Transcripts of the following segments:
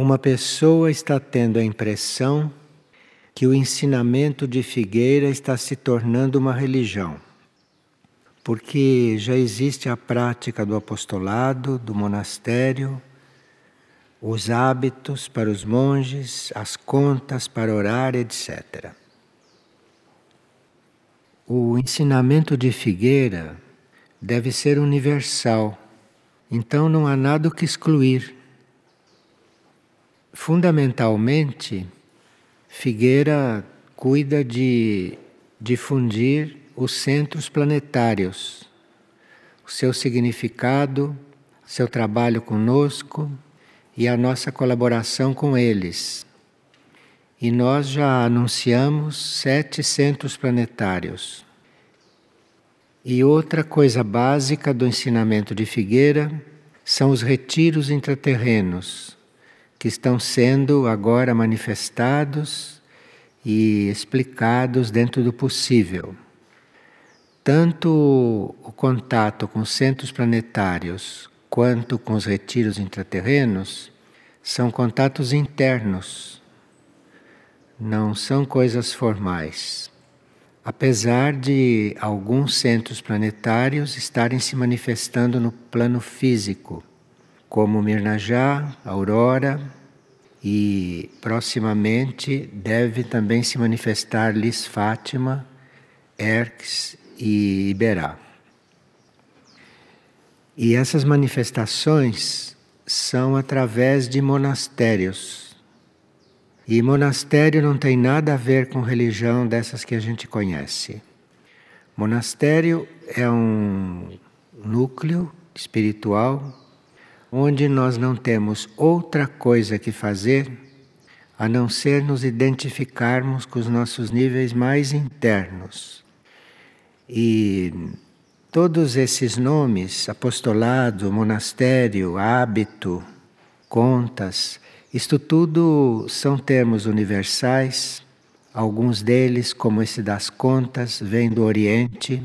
uma pessoa está tendo a impressão que o ensinamento de Figueira está se tornando uma religião. Porque já existe a prática do apostolado, do monastério, os hábitos para os monges, as contas para orar, etc. O ensinamento de Figueira deve ser universal, então não há nada que excluir. Fundamentalmente, Figueira cuida de difundir os centros planetários, o seu significado, seu trabalho conosco e a nossa colaboração com eles. E nós já anunciamos sete centros planetários. E outra coisa básica do ensinamento de Figueira são os retiros intraterrenos, que estão sendo agora manifestados e explicados dentro do possível. Tanto o contato com centros planetários quanto com os retiros intraterrenos são contatos internos, não são coisas formais. Apesar de alguns centros planetários estarem se manifestando no plano físico, como Mirnajá, Aurora, e proximamente deve também se manifestar Lis Fátima, Erx e Iberá. E essas manifestações são através de monastérios. E monastério não tem nada a ver com religião dessas que a gente conhece. Monastério é um núcleo espiritual onde nós não temos outra coisa que fazer a não ser nos identificarmos com os nossos níveis mais internos. E todos esses nomes, apostolado, monastério, hábito, contas, isto tudo são termos universais. Alguns deles, como esse das contas, vêm do Oriente.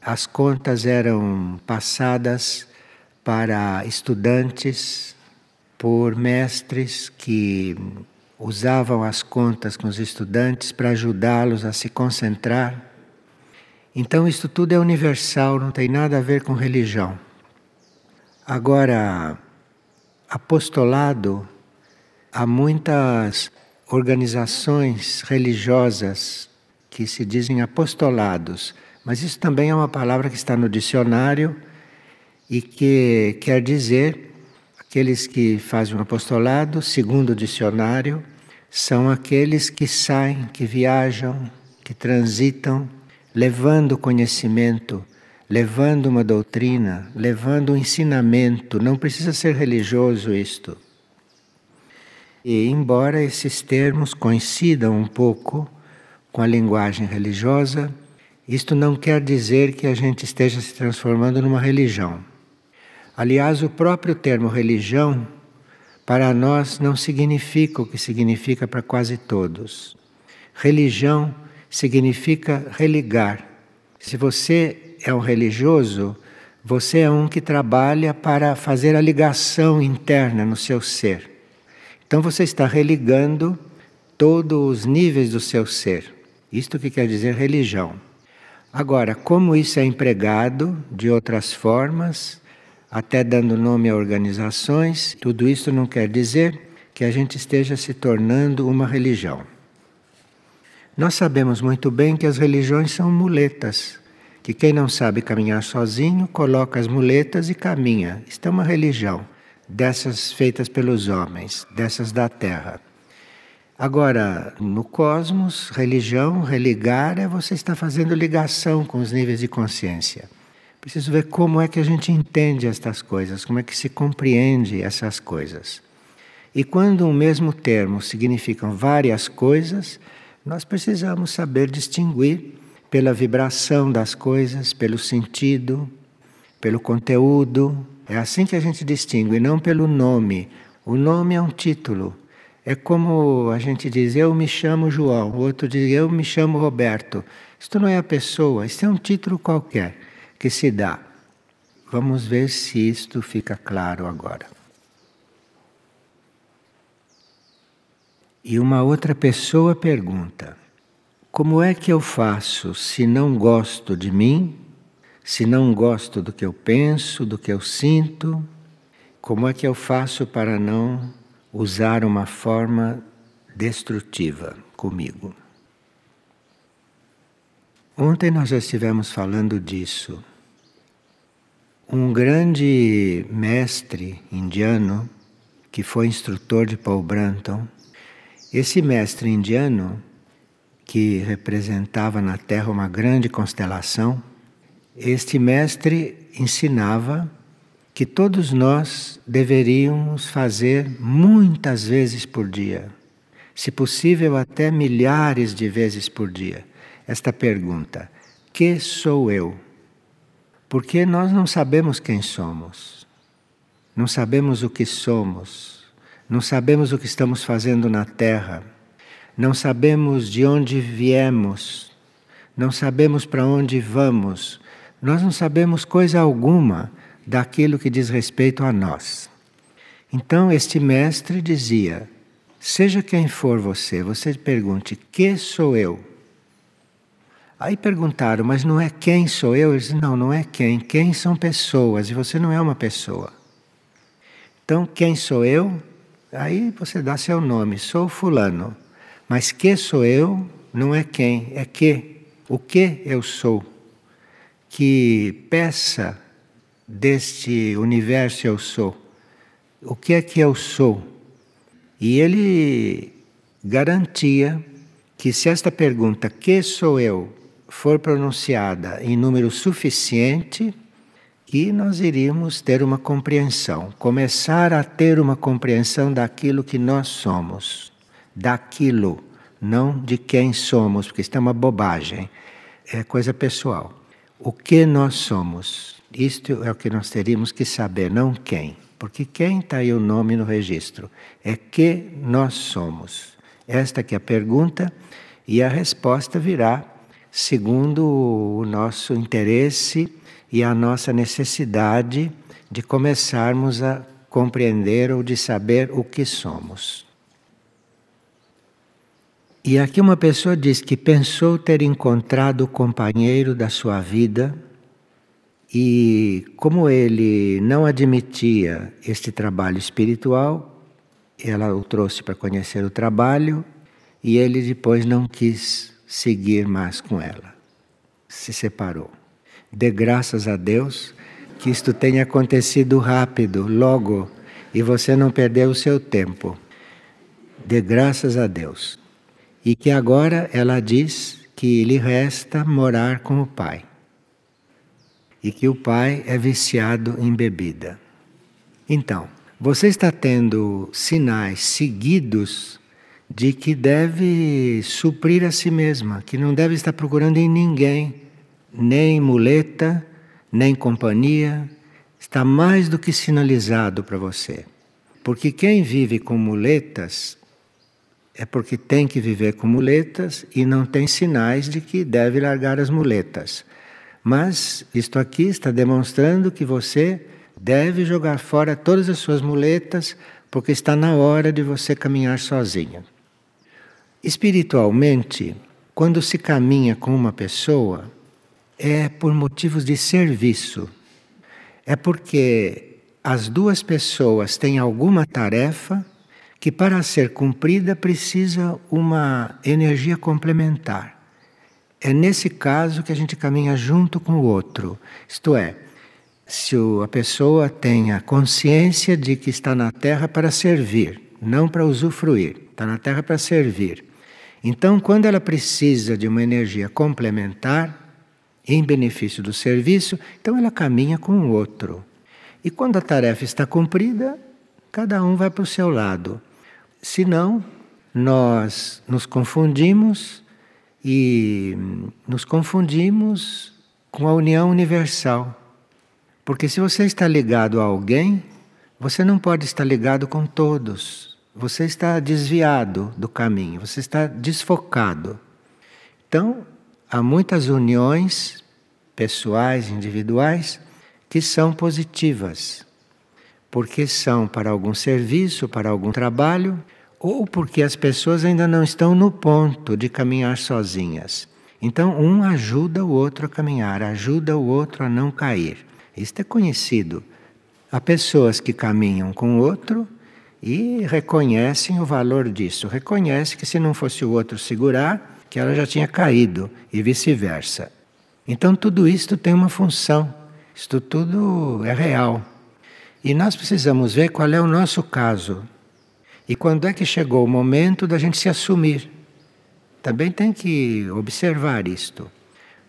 As contas eram passadas para estudantes por mestres que usavam as contas com os estudantes para ajudá-los a se concentrar. Então, isto tudo é universal, não tem nada a ver com religião. Agora, apostolado, há muitas organizações religiosas que se dizem apostolados, mas isso também é uma palavra que está no dicionário e que quer dizer aqueles que fazem um apostolado, segundo o dicionário, são aqueles que saem, que viajam, que transitam, levando conhecimento, levando uma doutrina, levando um ensinamento. Não precisa ser religioso isto. E embora esses termos coincidam um pouco com a linguagem religiosa, isto não quer dizer que a gente esteja se transformando numa religião. Aliás, o próprio termo religião, para nós, não significa o que significa para quase todos. Religião significa religar. Se você é um religioso, você é um que trabalha para fazer a ligação interna no seu ser. Então você está religando todos os níveis do seu ser. Isto que quer dizer religião. Agora, como isso é empregado de outras formas, até dando nome a organizações, tudo isso não quer dizer que a gente esteja se tornando uma religião. Nós sabemos muito bem que as religiões são muletas, que quem não sabe caminhar sozinho coloca as muletas e caminha. Isto é uma religião, dessas feitas pelos homens, dessas da terra. Agora, no cosmos, religião, religar é você estar fazendo ligação com os níveis de consciência. Preciso ver como é que a gente entende estas coisas, como é que se compreende essas coisas. E quando um mesmo termo significa várias coisas, nós precisamos saber distinguir pela vibração das coisas, pelo sentido, pelo conteúdo. É assim que a gente distingue, não pelo nome. O nome é um título. É como a gente diz, eu me chamo João, o outro diz, eu me chamo Roberto. Isto não é a pessoa, isto é um título qualquer que se dá. Vamos ver se isto fica claro agora. E uma outra pessoa pergunta: Como é que eu faço se não gosto de mim, se não gosto do que eu penso, do que eu sinto? Como é que eu faço para não usar uma forma destrutiva comigo? Ontem nós já estivemos falando disso. Um grande mestre indiano, que foi instrutor de Paul Branton, esse mestre indiano, que representava na Terra uma grande constelação, este mestre ensinava que todos nós deveríamos fazer muitas vezes por dia, se possível até milhares de vezes por dia, esta pergunta: Que sou eu? Porque nós não sabemos quem somos, não sabemos o que somos. Não sabemos o que estamos fazendo na Terra, não sabemos de onde viemos, não sabemos para onde vamos, nós não sabemos coisa alguma daquilo que diz respeito a nós. Então, este mestre dizia: seja quem for você, você pergunte: que sou eu? Aí perguntaram, mas não é quem sou eu? Ele disse: não, não é quem. Quem são pessoas e você não é uma pessoa. Então, quem sou eu? Aí você dá seu nome, sou Fulano. Mas que sou eu não é quem, é que. O que eu sou. Que peça deste universo eu sou. O que é que eu sou? E ele garantia que se esta pergunta, que sou eu, for pronunciada em número suficiente, que nós iríamos ter uma compreensão, começar a ter uma compreensão daquilo que nós somos, daquilo, não de quem somos, porque isso é uma bobagem, é coisa pessoal. O que nós somos, isto é o que nós teríamos que saber, não quem, porque quem está aí o nome no registro, é que nós somos. Esta que é a pergunta e a resposta virá segundo o nosso interesse e a nossa necessidade de começarmos a compreender ou de saber o que somos. E aqui uma pessoa diz que pensou ter encontrado o companheiro da sua vida e, como ele não admitia este trabalho espiritual, ela o trouxe para conhecer o trabalho e ele depois não quis seguir mais com ela. Se separou. Dê graças a Deus que isto tenha acontecido rápido, logo, e você não perdeu o seu tempo. Dê graças a Deus. E que agora ela diz que lhe resta morar com o pai. E que o pai é viciado em bebida. Então, você está tendo sinais seguidos de que deve suprir a si mesma, que não deve estar procurando em ninguém nem muleta, nem companhia, está mais do que sinalizado para você. Porque quem vive com muletas é porque tem que viver com muletas e não tem sinais de que deve largar as muletas. Mas isto aqui está demonstrando que você deve jogar fora todas as suas muletas, porque está na hora de você caminhar sozinha. Espiritualmente, quando se caminha com uma pessoa, é por motivos de serviço. É porque as duas pessoas têm alguma tarefa que, para ser cumprida, precisa uma energia complementar. É nesse caso que a gente caminha junto com o outro. Isto é, se a pessoa tem a consciência de que está na Terra para servir, não para usufruir, está na Terra para servir. Então, quando ela precisa de uma energia complementar, em benefício do serviço, então ela caminha com o outro. E quando a tarefa está cumprida, cada um vai para o seu lado. Senão, nós nos confundimos e nos confundimos com a união universal. Porque se você está ligado a alguém, você não pode estar ligado com todos. Você está desviado do caminho, você está desfocado. Então, há muitas uniões pessoais, individuais, que são positivas, porque são para algum serviço, para algum trabalho, ou porque as pessoas ainda não estão no ponto de caminhar sozinhas. Então, um ajuda o outro a caminhar, ajuda o outro a não cair. Isto é conhecido. Há pessoas que caminham com o outro e reconhecem o valor disso. Reconhece que se não fosse o outro segurar, que ela já tinha caído e vice-versa. Então tudo isto tem uma função. Isto tudo é real. E nós precisamos ver qual é o nosso caso. E quando é que chegou o momento da gente se assumir. Também tem que observar isto.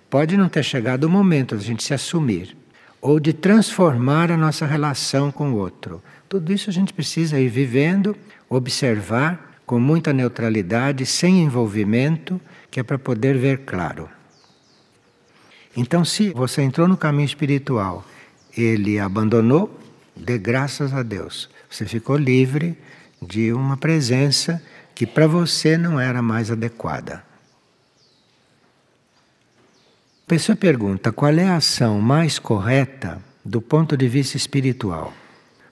Pode não ter chegado o momento da gente se assumir ou de transformar a nossa relação com o outro. Tudo isso a gente precisa ir vivendo, observar com muita neutralidade, sem envolvimento, que é para poder ver claro. Então, se você entrou no caminho espiritual, ele abandonou, dê graças a Deus. Você ficou livre de uma presença que para você não era mais adequada. A pessoa pergunta qual é a ação mais correta do ponto de vista espiritual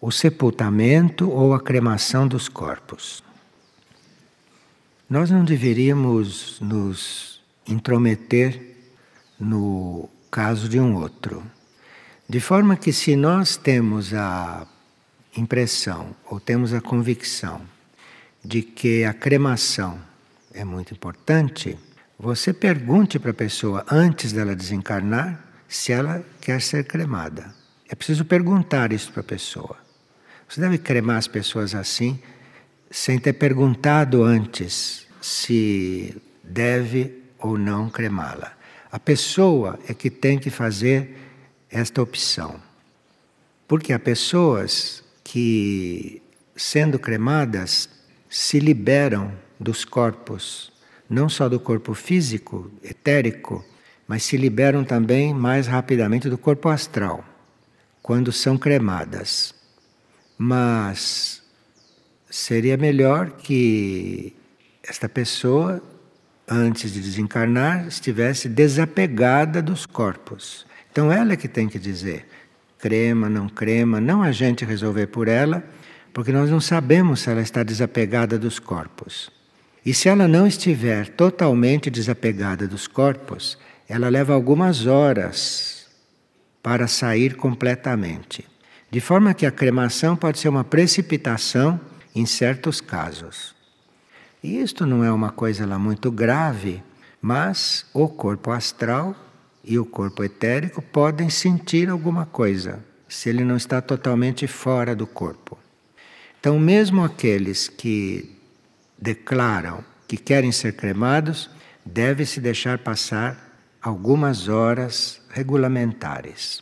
o sepultamento ou a cremação dos corpos. Nós não deveríamos nos intrometer no caso de um outro. De forma que, se nós temos a impressão ou temos a convicção de que a cremação é muito importante, você pergunte para a pessoa antes dela desencarnar se ela quer ser cremada. É preciso perguntar isso para a pessoa. Você deve cremar as pessoas assim, sem ter perguntado antes se deve ou não cremá-la. A pessoa é que tem que fazer esta opção. Porque há pessoas que, sendo cremadas, se liberam dos corpos, não só do corpo físico, etérico, mas se liberam também mais rapidamente do corpo astral, quando são cremadas. Mas seria melhor que esta pessoa, antes de desencarnar, estivesse desapegada dos corpos. Então ela é que tem que dizer crema, não crema, não a gente resolver por ela, porque nós não sabemos se ela está desapegada dos corpos. E se ela não estiver totalmente desapegada dos corpos, ela leva algumas horas para sair completamente. De forma que a cremação pode ser uma precipitação em certos casos. E isto não é uma coisa lá muito grave, mas o corpo astral e o corpo etérico podem sentir alguma coisa, se ele não está totalmente fora do corpo. Então, mesmo aqueles que declaram que querem ser cremados, deve se deixar passar algumas horas regulamentares.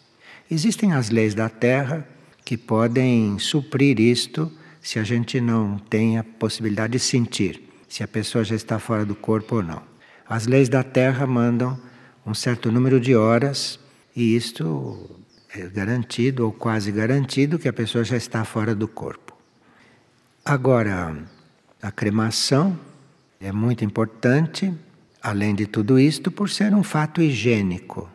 Existem as leis da Terra que podem suprir isto se a gente não tem a possibilidade de sentir se a pessoa já está fora do corpo ou não. As leis da Terra mandam um certo número de horas e isto é garantido ou quase garantido que a pessoa já está fora do corpo. Agora, a cremação é muito importante, além de tudo isto, por ser um fato higiênico.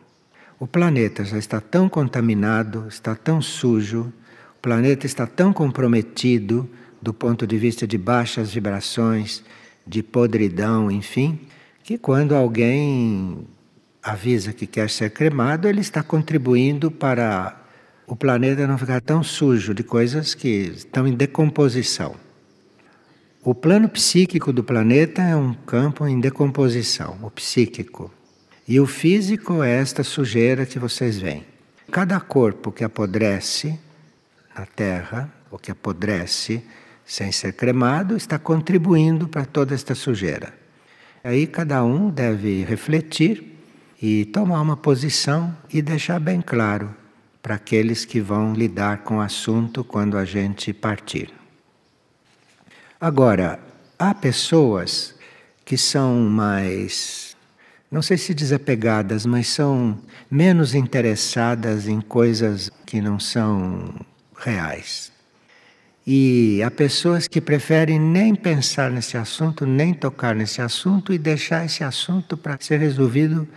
O planeta já está tão contaminado, está tão sujo, planeta está tão comprometido do ponto de vista de baixas vibrações, de podridão, enfim, que quando alguém avisa que quer ser cremado, ele está contribuindo para o planeta não ficar tão sujo de coisas que estão em decomposição. O plano psíquico do planeta é um campo em decomposição, o psíquico. E o físico é esta sujeira que vocês veem. Cada corpo que apodrece na terra, o que apodrece sem ser cremado, está contribuindo para toda esta sujeira. Aí cada um deve refletir e tomar uma posição e deixar bem claro para aqueles que vão lidar com o assunto quando a gente partir. Agora, há pessoas que são mais, não sei se desapegadas, mas são menos interessadas em coisas que não são reais. E há pessoas que preferem nem pensar nesse assunto, nem tocar nesse assunto e deixar esse assunto para ser resolvido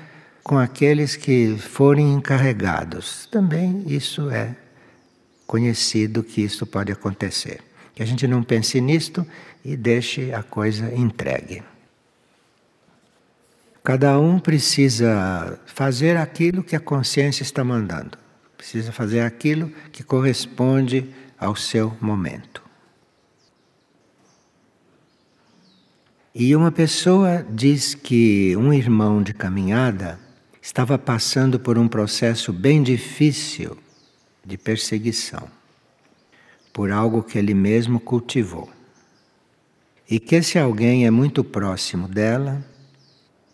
com aqueles que forem encarregados. Também isso é conhecido que isso pode acontecer. Que a gente não pense nisto e deixe a coisa entregue. Cada um precisa fazer aquilo que a consciência está mandando. Precisa fazer aquilo que corresponde ao seu momento. E uma pessoa diz que um irmão de caminhada estava passando por um processo bem difícil de perseguição, por algo que ele mesmo cultivou. E que esse alguém é muito próximo dela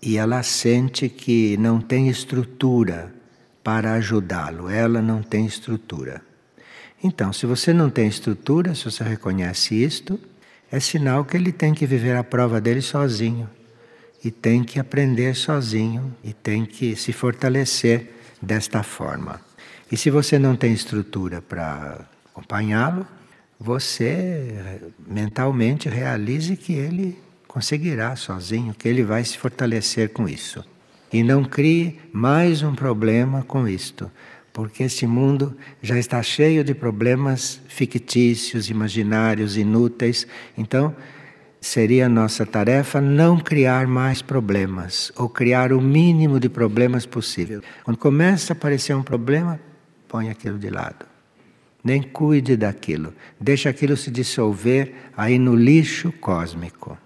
e ela sente que não tem estrutura para ajudá-lo, ela não tem estrutura. Então, se você não tem estrutura, se você reconhece isto, é sinal que ele tem que viver a prova dele sozinho e tem que aprender sozinho e tem que se fortalecer desta forma. E se você não tem estrutura para acompanhá-lo, você mentalmente realize que ele conseguirá sozinho, que ele vai se fortalecer com isso. E não crie mais um problema com isto, porque esse mundo já está cheio de problemas fictícios, imaginários, inúteis. Então, seria nossa tarefa não criar mais problemas, ou criar o mínimo de problemas possível. Quando começa a aparecer um problema, põe aquilo de lado. Nem cuide daquilo. Deixa aquilo se dissolver aí no lixo cósmico.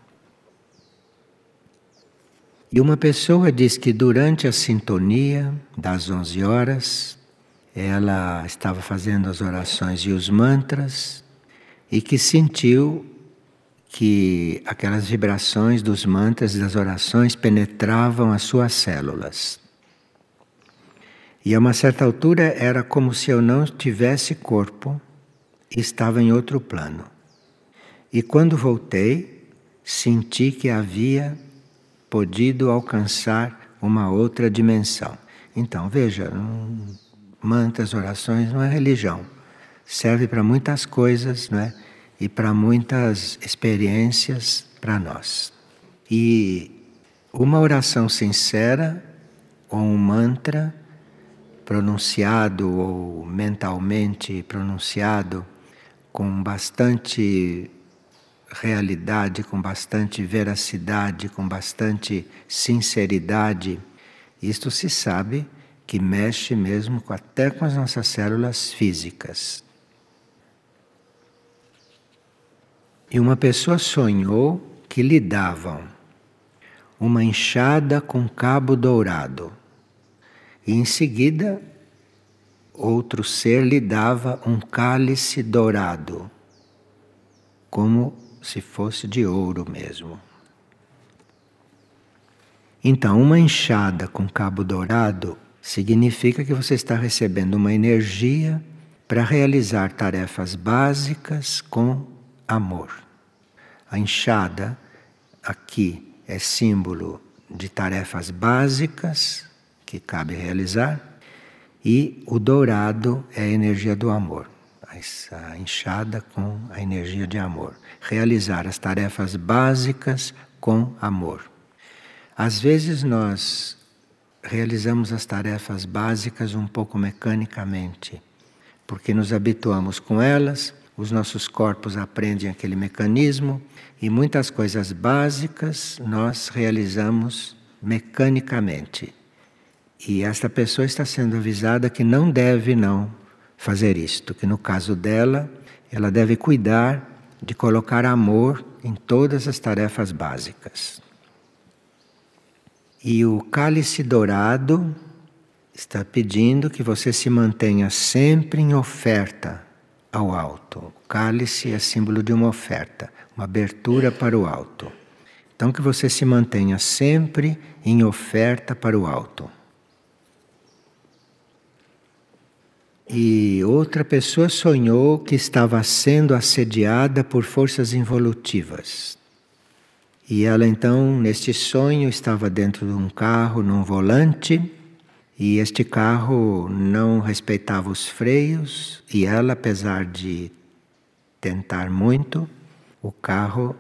E uma pessoa diz que durante a sintonia das 11 horas, ela estava fazendo as orações e os mantras e que sentiu que aquelas vibrações dos mantras e das orações penetravam as suas células. E a uma certa altura era como se eu não tivesse corpo e estava em outro plano. E quando voltei, senti que havia podido alcançar uma outra dimensão. Então, veja, mantras, orações não é religião. Serve para muitas coisas, não é? E para muitas experiências para nós. E uma oração sincera ou um mantra pronunciado ou mentalmente pronunciado com bastante realidade, com bastante veracidade, com bastante sinceridade, isto se sabe que mexe mesmo até com as nossas células físicas. E uma pessoa sonhou que lhe davam uma enxada com cabo dourado. E em seguida, outro ser lhe dava um cálice dourado, como se fosse de ouro mesmo. Então, uma enxada com cabo dourado significa que você está recebendo uma energia para realizar tarefas básicas com amor. A enxada aqui é símbolo de tarefas básicas que cabe realizar e o dourado é a energia do amor essa enxada com a energia de amor. Realizar as tarefas básicas com amor. Às vezes nós realizamos as tarefas básicas um pouco mecanicamente, porque nos habituamos com elas, os nossos corpos aprendem aquele mecanismo e muitas coisas básicas nós realizamos mecanicamente. E esta pessoa está sendo avisada que não deve não fazer isto, que no caso dela, ela deve cuidar de colocar amor em todas as tarefas básicas. E o cálice dourado está pedindo que você se mantenha sempre em oferta ao alto. O cálice é símbolo de uma oferta, uma abertura para o alto. Então, que você se mantenha sempre em oferta para o alto. E outra pessoa sonhou que estava sendo assediada por forças involutivas. E ela então, neste sonho, estava dentro de um carro, num volante, e este carro não respeitava os freios, e ela, apesar de tentar muito, o carro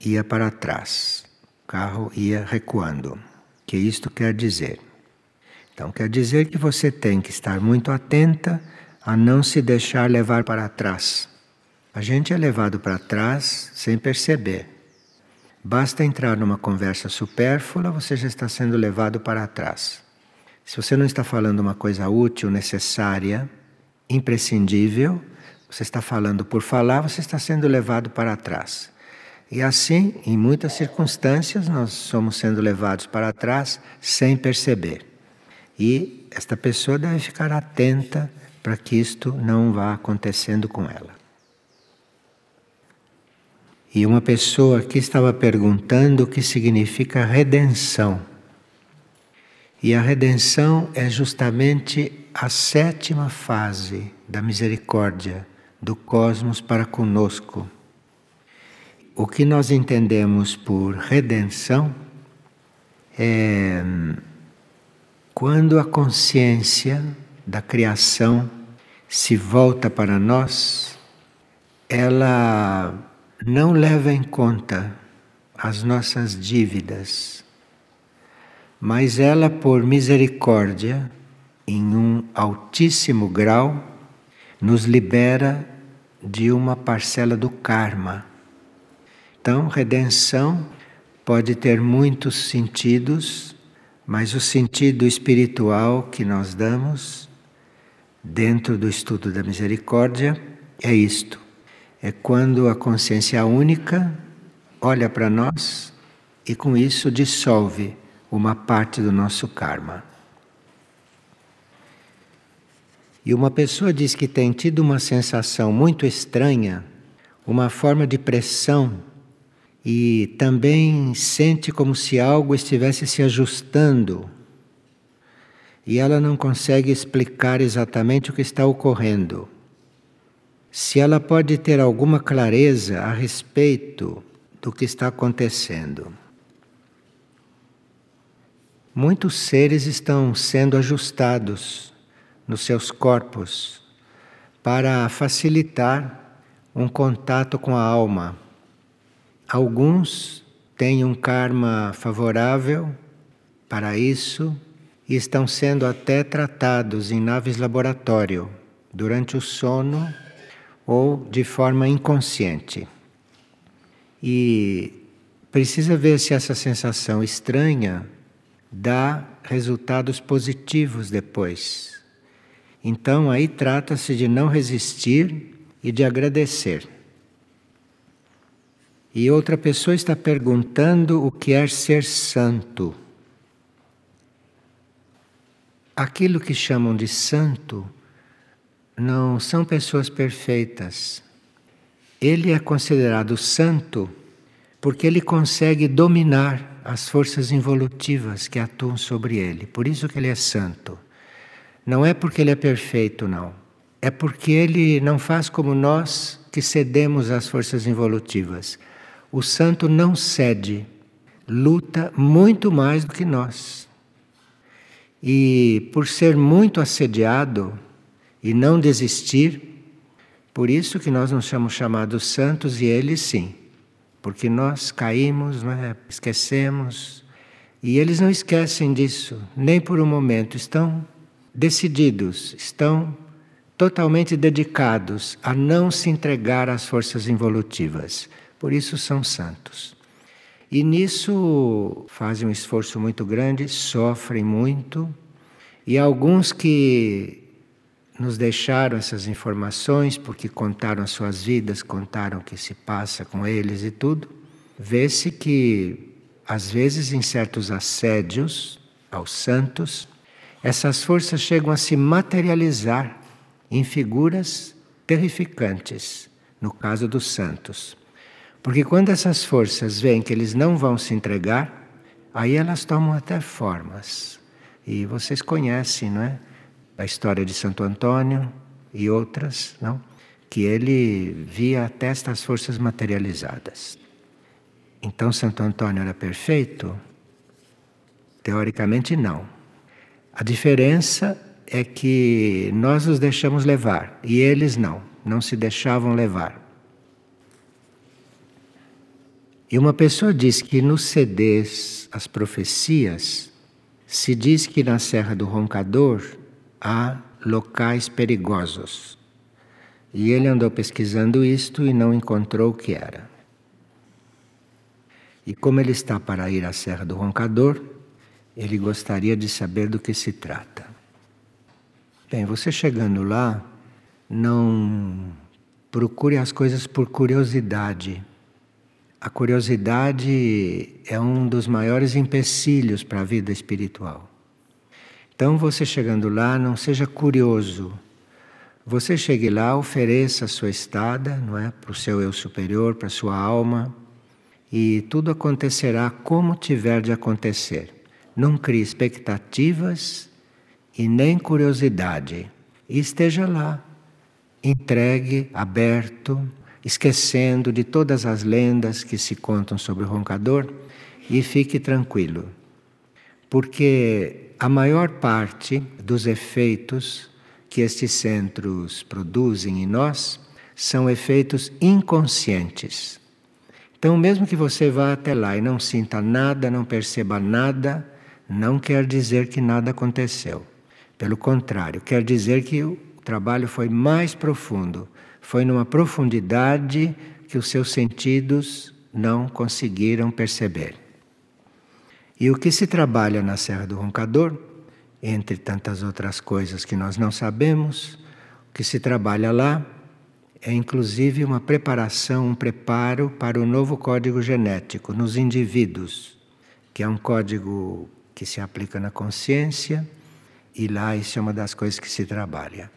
ia para trás. O carro ia recuando. O que isto quer dizer? Então quer dizer que você tem que estar muito atenta a não se deixar levar para trás A gente é levado para trás sem perceber. Basta entrar numa conversa supérflua, você já está sendo levado para trás. Se você não está falando uma coisa útil, necessária, imprescindível, você está falando por falar, você está sendo levado para trás. E assim, em muitas circunstâncias, nós somos sendo levados para trás sem perceber. E esta pessoa deve ficar atenta para que isto não vá acontecendo com ela. E uma pessoa aqui estava perguntando o que significa redenção. E a redenção é justamente a sétima fase da misericórdia do cosmos para conosco. O que nós entendemos por redenção é quando a consciência da criação se volta para nós, ela não leva em conta as nossas dívidas, mas ela, por misericórdia, em um altíssimo grau, nos libera de uma parcela do karma. Então, redenção pode ter muitos sentidos, mas o sentido espiritual que nós damos dentro do estudo da misericórdia é isto é quando a consciência única olha para nós e com isso dissolve uma parte do nosso karma. E uma pessoa diz que tem tido uma sensação muito estranha, uma forma de pressão, e também sente como se algo estivesse se ajustando. E ela não consegue explicar exatamente o que está ocorrendo se ela pode ter alguma clareza a respeito do que está acontecendo. Muitos seres estão sendo ajustados nos seus corpos para facilitar um contato com a alma. Alguns têm um karma favorável para isso e estão sendo até tratados em naves laboratório durante o sono ou de forma inconsciente. E precisa ver se essa sensação estranha dá resultados positivos depois. Então aí trata-se de não resistir e de agradecer. E outra pessoa está perguntando o que é ser santo. Aquilo que chamam de santo não são pessoas perfeitas. Ele é considerado santo porque ele consegue dominar as forças involutivas que atuam sobre ele. Por isso que ele é santo. Não é porque ele é perfeito, não. É porque ele não faz como nós que cedemos às forças involutivas. O santo não cede, luta muito mais do que nós. E por ser muito assediado, e não desistir. Por isso que nós não somos chamados santos e eles sim, porque nós caímos, é? esquecemos, e eles não esquecem disso, nem por um momento, estão decididos, estão totalmente dedicados a não se entregar às forças involutivas. Por isso são santos. E nisso fazem um esforço muito grande, sofrem muito, e alguns que nos deixaram essas informações porque contaram as suas vidas, contaram o que se passa com eles e tudo, vê-se que, às vezes, em certos assédios aos santos, essas forças chegam a se materializar em figuras terrificantes, no caso dos santos. Porque quando essas forças veem que eles não vão se entregar, aí elas tomam até formas. E vocês conhecem, não é? a história de Santo Antônio e outras, não? que ele via até estas forças materializadas. Então Santo Antônio era perfeito? Teoricamente não. A diferença é que nós os deixamos levar e eles não, não se deixavam levar. E uma pessoa diz que nos CDs, as profecias, se diz que na Serra do Roncador há locais perigosos. E ele andou pesquisando isto e não encontrou o que era. E como ele está para ir à Serra do Roncador, ele gostaria de saber do que se trata. Bem, você chegando lá, não procure as coisas por curiosidade. A curiosidade é um dos maiores empecilhos para a vida espiritual. Então, você chegando lá, não seja curioso. Você chegue lá, ofereça a sua estada, não é, para o seu eu superior, para a sua alma, e tudo acontecerá como tiver de acontecer. Não crie expectativas e nem curiosidade. E esteja lá, entregue, aberto, esquecendo de todas as lendas que se contam sobre o roncador e fique tranquilo. Porque a maior parte dos efeitos que estes centros produzem em nós são efeitos inconscientes. Então, mesmo que você vá até lá e não sinta nada, não perceba nada, não quer dizer que nada aconteceu. Pelo contrário, quer dizer que o trabalho foi mais profundo, foi numa profundidade que os seus sentidos não conseguiram perceber. E o que se trabalha na Serra do Roncador, entre tantas outras coisas que nós não sabemos, o que se trabalha lá é inclusive uma preparação, um preparo para o novo código genético nos indivíduos, que é um código que se aplica na consciência, e lá isso é uma das coisas que se trabalha.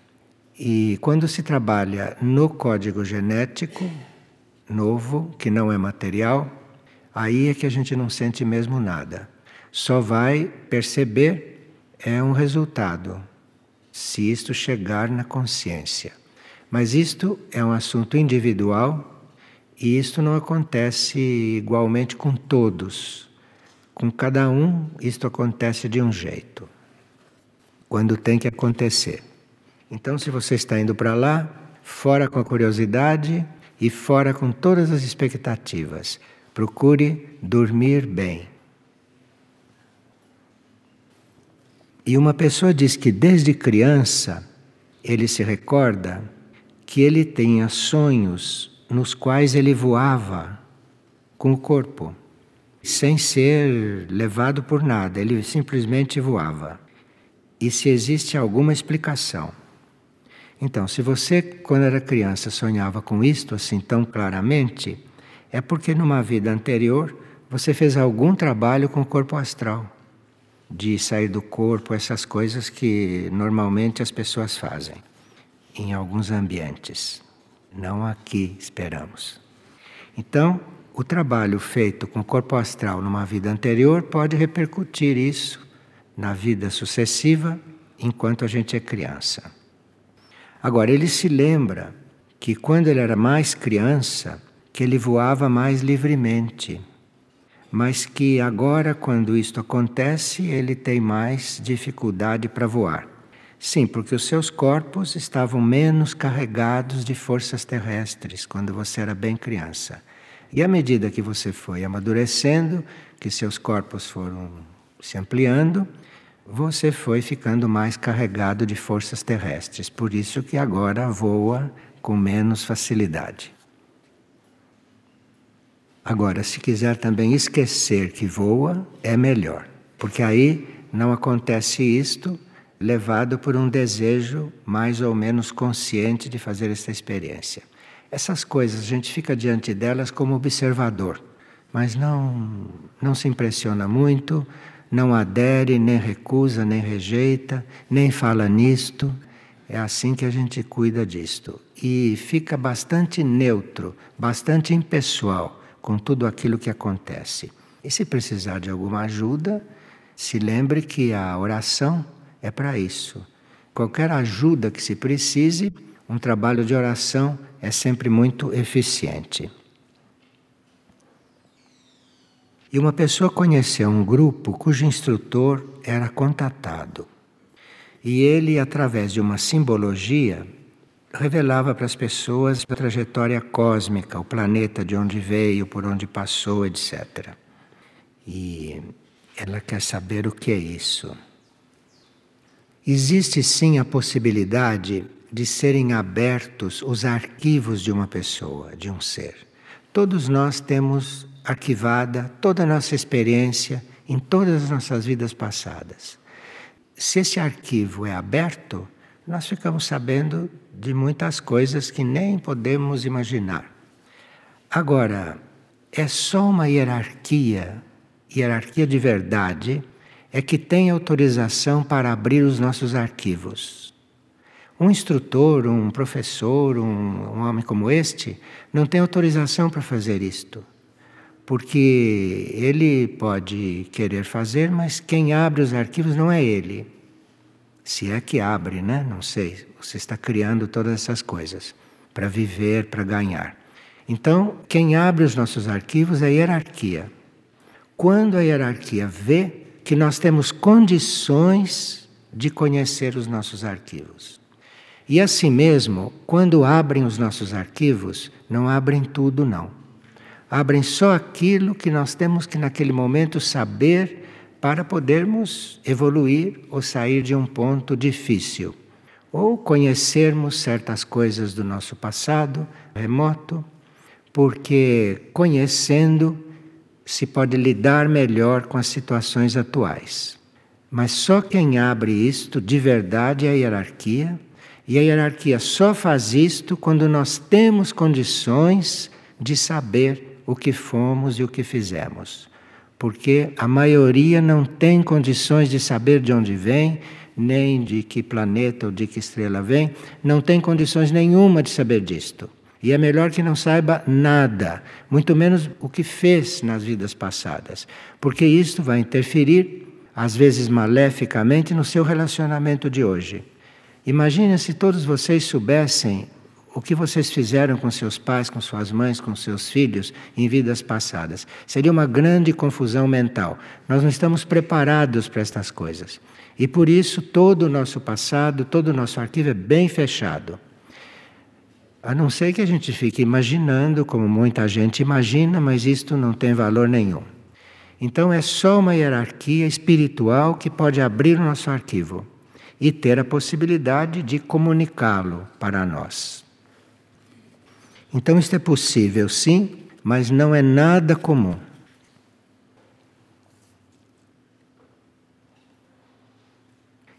E quando se trabalha no código genético novo, que não é material, aí é que a gente não sente mesmo nada. Só vai perceber é um resultado, se isto chegar na consciência. Mas isto é um assunto individual e isto não acontece igualmente com todos. Com cada um, isto acontece de um jeito, quando tem que acontecer. Então, se você está indo para lá, fora com a curiosidade e fora com todas as expectativas. Procure dormir bem. E uma pessoa diz que desde criança ele se recorda que ele tenha sonhos nos quais ele voava com o corpo, sem ser levado por nada, ele simplesmente voava. E se existe alguma explicação. Então, se você, quando era criança, sonhava com isto assim tão claramente, é porque numa vida anterior você fez algum trabalho com o corpo astral, de sair do corpo, essas coisas que normalmente as pessoas fazem em alguns ambientes. Não aqui, esperamos. Então, o trabalho feito com o corpo astral numa vida anterior pode repercutir isso na vida sucessiva enquanto a gente é criança. Agora, ele se lembra que quando ele era mais criança, que ele voava mais livremente, mas que agora, quando isto acontece, ele tem mais dificuldade para voar. Sim, porque os seus corpos estavam menos carregados de forças terrestres quando você era bem criança. E à medida que você foi amadurecendo, que seus corpos foram se ampliando, você foi ficando mais carregado de forças terrestres. Por isso que agora voa com menos facilidade. Agora, se quiser também esquecer que voa, é melhor, porque aí não acontece isto levado por um desejo mais ou menos consciente de fazer essa experiência. Essas coisas, a gente fica diante delas como observador, mas não, não se impressiona muito, não adere, nem recusa, nem rejeita, nem fala nisto. É assim que a gente cuida disto. E fica bastante neutro, bastante impessoal com tudo aquilo que acontece. E se precisar de alguma ajuda, se lembre que a oração é para isso. Qualquer ajuda que se precise, um trabalho de oração é sempre muito eficiente. E uma pessoa conheceu um grupo cujo instrutor era contatado. E ele, através de uma simbologia, revelava para as pessoas a trajetória cósmica, o planeta de onde veio, por onde passou, etc. E ela quer saber o que é isso. Existe sim a possibilidade de serem abertos os arquivos de uma pessoa, de um ser. Todos nós temos arquivada toda a nossa experiência em todas as nossas vidas passadas. Se esse arquivo é aberto, nós ficamos sabendo de muitas coisas que nem podemos imaginar. Agora, é só uma hierarquia, hierarquia de verdade, é que tem autorização para abrir os nossos arquivos. Um instrutor, um professor, um, um homem como este, não tem autorização para fazer isto. Porque ele pode querer fazer, mas quem abre os arquivos não é ele. Se é que abre, né? Não sei. Você está criando todas essas coisas para viver, para ganhar. Então, quem abre os nossos arquivos é a hierarquia. Quando a hierarquia vê que nós temos condições de conhecer os nossos arquivos. E assim mesmo, quando abrem os nossos arquivos, não abrem tudo, não. Abrem só aquilo que nós temos que, naquele momento, saber para podermos evoluir ou sair de um ponto difícil. Ou conhecermos certas coisas do nosso passado remoto, porque conhecendo se pode lidar melhor com as situações atuais. Mas só quem abre isto de verdade é a hierarquia, e a hierarquia só faz isto quando nós temos condições de saber o que fomos e o que fizemos. Porque a maioria não tem condições de saber de onde vem, nem de que planeta ou de que estrela vem, não tem condições nenhuma de saber disto. E é melhor que não saiba nada, muito menos o que fez nas vidas passadas, porque isto vai interferir, às vezes maleficamente, no seu relacionamento de hoje. Imagine se todos vocês soubessem o que vocês fizeram com seus pais, com suas mães, com seus filhos em vidas passadas. Seria uma grande confusão mental. Nós não estamos preparados para estas coisas. E por isso todo o nosso passado, todo o nosso arquivo é bem fechado. A não ser que a gente fique imaginando, como muita gente imagina, mas isto não tem valor nenhum. Então é só uma hierarquia espiritual que pode abrir o nosso arquivo e ter a possibilidade de comunicá-lo para nós. Então isto é possível, sim, mas não é nada comum.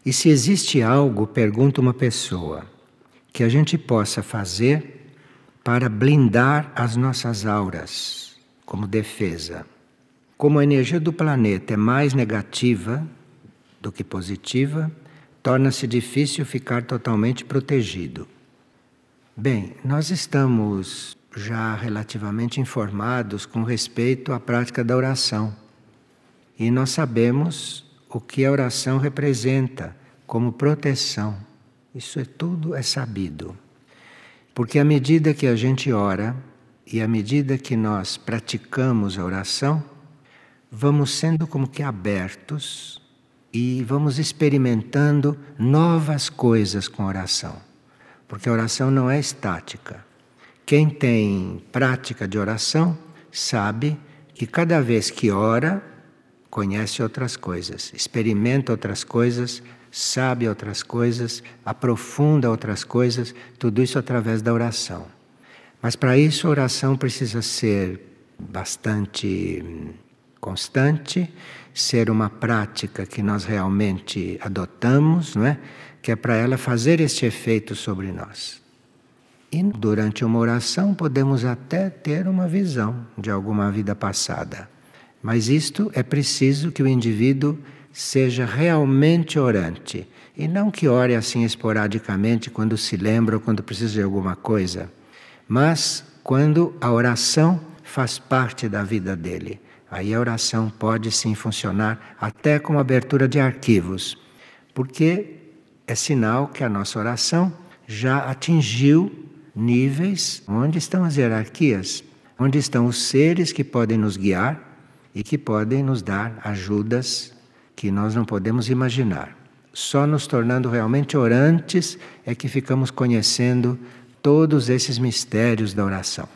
E se existe algo, pergunta uma pessoa que a gente possa fazer para blindar as nossas auras como defesa. Como a energia do planeta é mais negativa do que positiva, torna-se difícil ficar totalmente protegido. Bem, nós estamos já relativamente informados com respeito à prática da oração. E nós sabemos o que a oração representa como proteção. Isso é tudo é sabido. Porque à medida que a gente ora e à medida que nós praticamos a oração, vamos sendo como que abertos e vamos experimentando novas coisas com a oração. Porque a oração não é estática. Quem tem prática de oração sabe que cada vez que ora, conhece outras coisas, experimenta outras coisas, sabe outras coisas, aprofunda outras coisas, tudo isso através da oração. Mas para isso a oração precisa ser bastante hum, constante, ser uma prática que nós realmente adotamos, não é? Que é para ela fazer este efeito sobre nós. E durante uma oração podemos até ter uma visão de alguma vida passada. Mas isto é preciso que o indivíduo seja realmente orante e não que ore assim esporadicamente quando se lembra ou quando precisa de alguma coisa, mas quando a oração faz parte da vida dele. Aí a oração pode sim funcionar até como abertura de arquivos, porque é sinal que a nossa oração já atingiu níveis onde estão as hierarquias, onde estão os seres que podem nos guiar e que podem nos dar ajudas que nós não podemos imaginar. Só nos tornando realmente orantes é que ficamos conhecendo todos esses mistérios da oração.